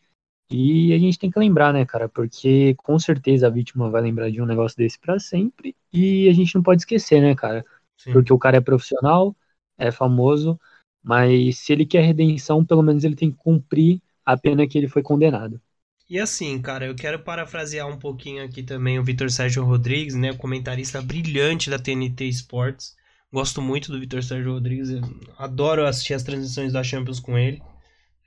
E a gente tem que lembrar, né, cara? Porque com certeza a vítima vai lembrar de um negócio desse para sempre. E a gente não pode esquecer, né, cara? Sim. Porque o cara é profissional, é famoso, mas se ele quer redenção, pelo menos ele tem que cumprir a pena que ele foi condenado. E assim, cara, eu quero parafrasear um pouquinho aqui também o Vitor Sérgio Rodrigues, né, comentarista brilhante da TNT Sports. Gosto muito do Vitor Sérgio Rodrigues, adoro assistir as transmissões da Champions com ele.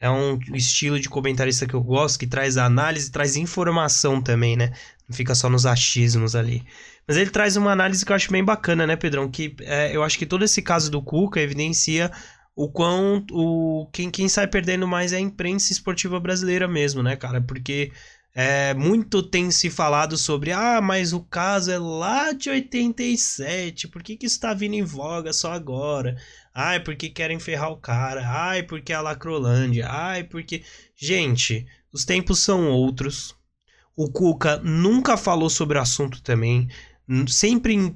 É um estilo de comentarista que eu gosto, que traz análise, traz informação também, né? Não fica só nos achismos ali. Mas ele traz uma análise que eu acho bem bacana, né, Pedrão? Que é, eu acho que todo esse caso do Cuca evidencia o quão. O, quem, quem sai perdendo mais é a imprensa esportiva brasileira mesmo, né, cara? Porque é, muito tem se falado sobre, ah, mas o caso é lá de 87, por que, que isso tá vindo em voga só agora? Ai, porque querem ferrar o cara, ai, porque é a Lacrolândia, ai, porque. Gente, os tempos são outros. O Cuca nunca falou sobre o assunto também sempre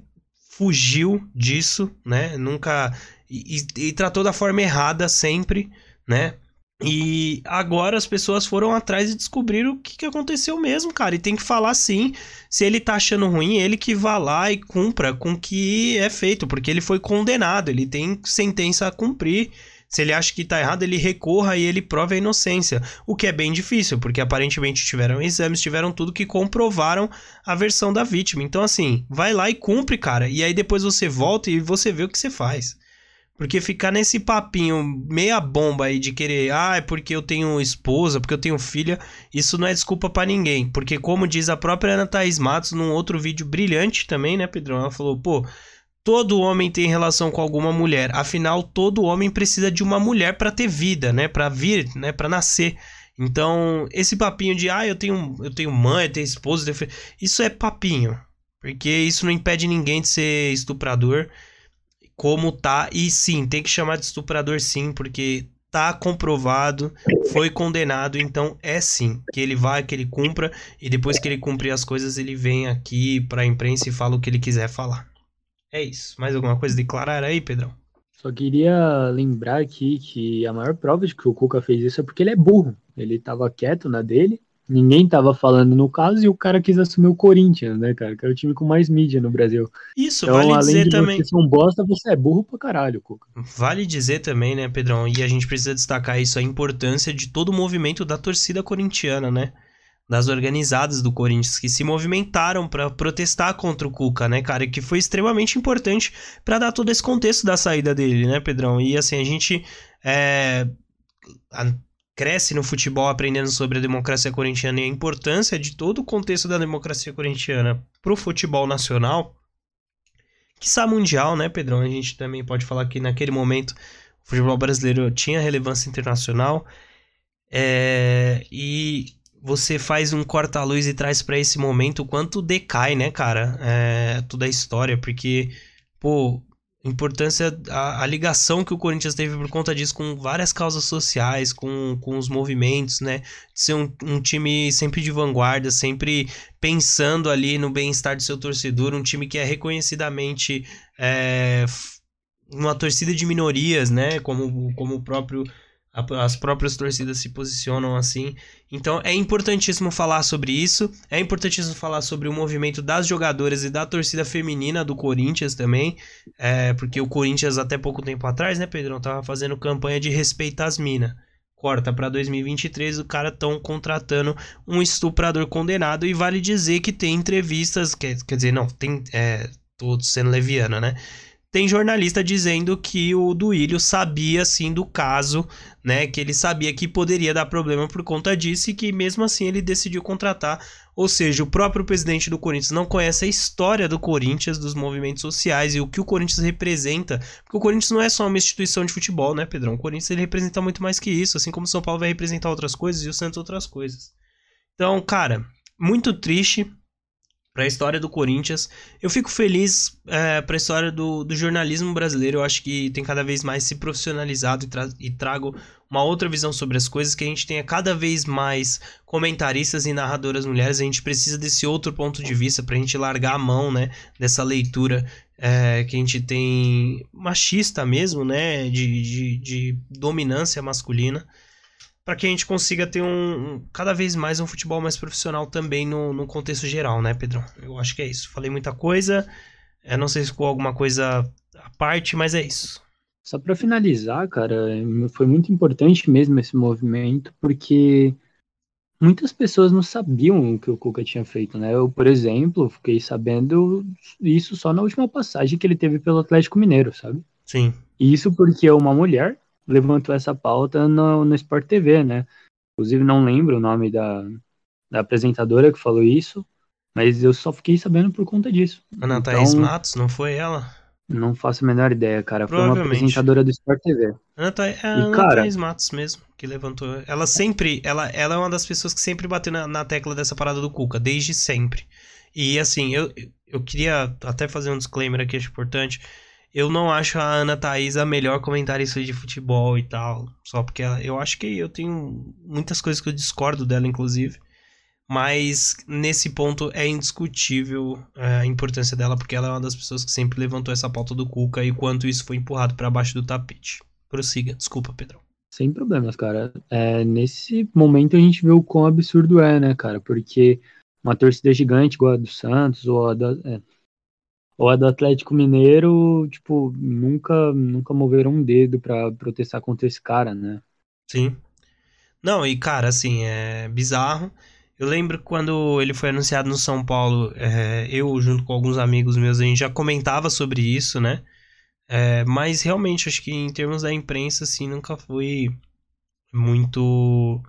fugiu disso, né? Nunca. E, e, tratou da forma errada sempre, né? E agora as pessoas foram atrás e descobriram o que, que aconteceu mesmo, cara. E tem que falar sim. Se ele tá achando ruim, ele que vá lá e cumpra com o que é feito, porque ele foi condenado, ele tem sentença a cumprir. Se ele acha que tá errado, ele recorra e ele prova a inocência. O que é bem difícil, porque aparentemente tiveram exames, tiveram tudo que comprovaram a versão da vítima. Então, assim, vai lá e cumpre, cara. E aí depois você volta e você vê o que você faz. Porque ficar nesse papinho meia bomba aí de querer, ah, é porque eu tenho esposa, porque eu tenho filha, isso não é desculpa para ninguém. Porque como diz a própria Ana Thaís Matos num outro vídeo brilhante também, né, Pedrão? Ela falou, pô, todo homem tem relação com alguma mulher. Afinal, todo homem precisa de uma mulher para ter vida, né, para vir, né, para nascer. Então, esse papinho de, ah, eu tenho, eu tenho mãe, eu tenho esposa, eu tenho isso é papinho. Porque isso não impede ninguém de ser estuprador como tá. E sim, tem que chamar de estuprador sim, porque tá comprovado, foi condenado, então é sim, que ele vai, que ele cumpra, e depois que ele cumprir as coisas, ele vem aqui pra imprensa e fala o que ele quiser falar. É isso. Mais alguma coisa a declarar aí, Pedrão? Só queria lembrar aqui que a maior prova de que o Cuca fez isso é porque ele é burro. Ele tava quieto na dele, Ninguém tava falando no caso e o cara quis assumir o Corinthians, né, cara? Que é o time com mais mídia no Brasil. Isso, então, vale além dizer de também. Você um bosta, você é burro pra caralho, Cuca. Vale dizer também, né, Pedrão? E a gente precisa destacar isso, a importância de todo o movimento da torcida corintiana, né? Das organizadas do Corinthians que se movimentaram para protestar contra o Cuca, né, cara? Que foi extremamente importante para dar todo esse contexto da saída dele, né, Pedrão? E assim, a gente. É cresce no futebol aprendendo sobre a democracia corintiana e a importância de todo o contexto da democracia corintiana pro futebol nacional, que está mundial, né, Pedrão? A gente também pode falar que naquele momento o futebol brasileiro tinha relevância internacional é, e você faz um corta-luz e traz para esse momento o quanto decai, né, cara, é, toda a história, porque, pô, importância, a, a, ligação que o Corinthians teve por conta disso com várias causas sociais, com, com os movimentos, né? De ser um, um time sempre de vanguarda, sempre pensando ali no bem-estar do seu torcedor, um time que é reconhecidamente é, uma torcida de minorias, né? Como, como o próprio as próprias torcidas se posicionam assim. Então é importantíssimo falar sobre isso. É importantíssimo falar sobre o movimento das jogadoras e da torcida feminina do Corinthians também. É, porque o Corinthians, até pouco tempo atrás, né, Pedrão, tava fazendo campanha de respeitar as minas. Corta para 2023, o cara tão contratando um estuprador condenado. E vale dizer que tem entrevistas. Quer, quer dizer, não, tem. É, tô sendo leviana, né? Tem jornalista dizendo que o Duílio sabia sim do caso, né? Que ele sabia que poderia dar problema por conta disso e que mesmo assim ele decidiu contratar. Ou seja, o próprio presidente do Corinthians não conhece a história do Corinthians, dos movimentos sociais e o que o Corinthians representa. Porque o Corinthians não é só uma instituição de futebol, né, Pedrão? O Corinthians ele representa muito mais que isso, assim como o São Paulo vai representar outras coisas e o Santos outras coisas. Então, cara, muito triste para a história do Corinthians. Eu fico feliz é, para a história do, do, jornalismo brasileiro. Eu acho que tem cada vez mais se profissionalizado e, tra e, trago uma outra visão sobre as coisas, que a gente tenha cada vez mais comentaristas e narradoras mulheres. A gente precisa desse outro ponto de vista para a gente largar a mão né, dessa leitura é, que a gente tem machista mesmo, né, de, de, de dominância masculina para que a gente consiga ter um, um, cada vez mais um futebol mais profissional também no, no contexto geral, né, Pedrão? Eu acho que é isso. Falei muita coisa, é, não sei se ficou alguma coisa à parte, mas é isso. Só para finalizar, cara, foi muito importante mesmo esse movimento, porque muitas pessoas não sabiam o que o Cuca tinha feito, né? Eu, por exemplo, fiquei sabendo isso só na última passagem que ele teve pelo Atlético Mineiro, sabe? Sim. Isso porque uma mulher levantou essa pauta no, no Sport TV, né? Inclusive, não lembro o nome da, da apresentadora que falou isso, mas eu só fiquei sabendo por conta disso. Ana então, Thaís Matos, não foi ela? Não faço a menor ideia, cara. Foi uma apresentadora do Sport TV. Ana, Tha é a Ana cara... Thaís Matos mesmo, que levantou. Ela sempre, ela, ela é uma das pessoas que sempre bateu na, na tecla dessa parada do Cuca, desde sempre. E assim, eu, eu queria até fazer um disclaimer aqui, acho importante. Eu não acho a Ana Thaís a melhor comentarista de futebol e tal. Só porque ela, eu acho que eu tenho muitas coisas que eu discordo dela, inclusive. Mas nesse ponto é indiscutível é, a importância dela, porque ela é uma das pessoas que sempre levantou essa pauta do Cuca e quanto isso foi empurrado para baixo do tapete. Prossiga, desculpa, Pedrão. Sem problemas, cara. É, nesse momento a gente vê o quão absurdo é, né, cara? Porque uma torcida gigante igual a do Santos ou a da, é, ou a do Atlético Mineiro, tipo, nunca, nunca moveram um dedo para protestar contra esse cara, né? Sim. Não, e cara, assim, é bizarro. Eu lembro quando ele foi anunciado no São Paulo, é, eu, junto com alguns amigos meus, a gente já comentava sobre isso, né? É, mas realmente, acho que em termos da imprensa, assim, nunca foi muito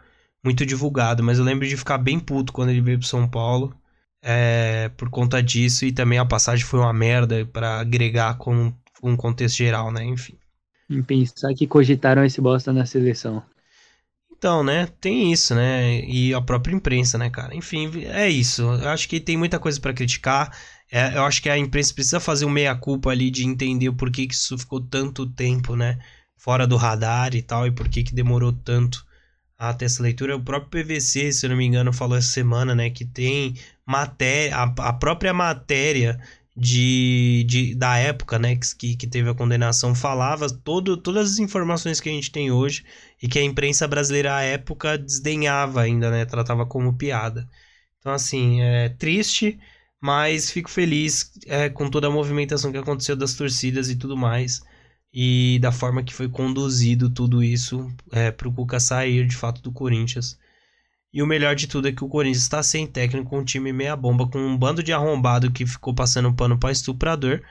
muito divulgado. Mas eu lembro de ficar bem puto quando ele veio pro São Paulo. É, por conta disso, e também a passagem foi uma merda para agregar com um contexto geral, né? Enfim. Em pensar que cogitaram esse bosta na seleção. Então, né, tem isso, né, e a própria imprensa, né, cara. Enfim, é isso. Eu acho que tem muita coisa para criticar. É, eu acho que a imprensa precisa fazer um meia-culpa ali de entender o porquê que isso ficou tanto tempo, né, fora do radar e tal, e por que que demorou tanto até essa leitura. O próprio PVC, se eu não me engano, falou essa semana, né, que tem matéria, a, a própria matéria de, de, da época, né, que, que teve a condenação, falava todo, todas as informações que a gente tem hoje e que a imprensa brasileira à época desdenhava ainda, né, tratava como piada. Então, assim, é triste, mas fico feliz é, com toda a movimentação que aconteceu das torcidas e tudo mais, e da forma que foi conduzido tudo isso é, para o Cuca sair de fato do Corinthians. E o melhor de tudo é que o Corinthians está sem técnico, com um time meia bomba, com um bando de arrombado que ficou passando pano para estuprador.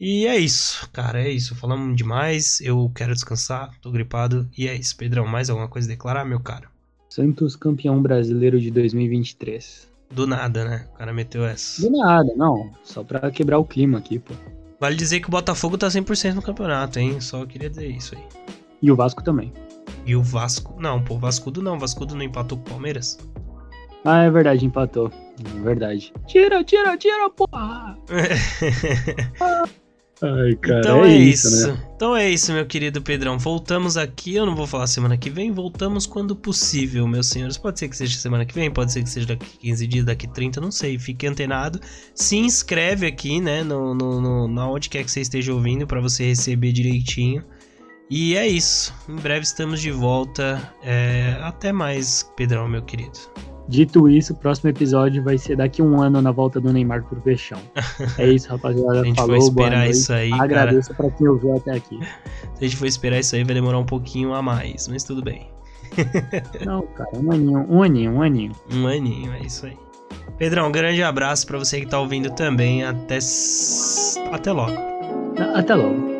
E é isso, cara, é isso. Falamos demais, eu quero descansar, tô gripado. E é isso, Pedrão, mais alguma coisa a declarar, meu cara? Santos campeão brasileiro de 2023. Do nada, né? O cara meteu essa. Do nada, não. Só pra quebrar o clima aqui, pô. Vale dizer que o Botafogo tá 100% no campeonato, hein? Só queria dizer isso aí. E o Vasco também. E o Vasco. Não, pô, o Vascudo não. O Vascudo não empatou com o Palmeiras. Ah, é verdade, empatou. É verdade. Tira, tira, tira, porra! Ai, cara, então é, é isso, isso. né? Então é isso, meu querido Pedrão. Voltamos aqui. Eu não vou falar semana que vem. Voltamos quando possível, meus senhores. Pode ser que seja semana que vem, pode ser que seja daqui 15 dias, daqui 30, não sei. Fique antenado. Se inscreve aqui, né? No, no, no, na onde quer que você esteja ouvindo, para você receber direitinho. E é isso. Em breve estamos de volta. É... Até mais, Pedrão, meu querido. Dito isso, o próximo episódio vai ser daqui a um ano na volta do Neymar pro Peixão. É isso, rapaziada. A gente Falou, esperar isso aí, Agradeço pra quem ouviu até aqui. Se a gente for esperar isso aí, vai demorar um pouquinho a mais, mas tudo bem. Não, cara, um aninho, um aninho, um aninho. Um aninho, é isso aí. Pedrão, um grande abraço pra você que tá ouvindo também. Até, até logo. Até logo.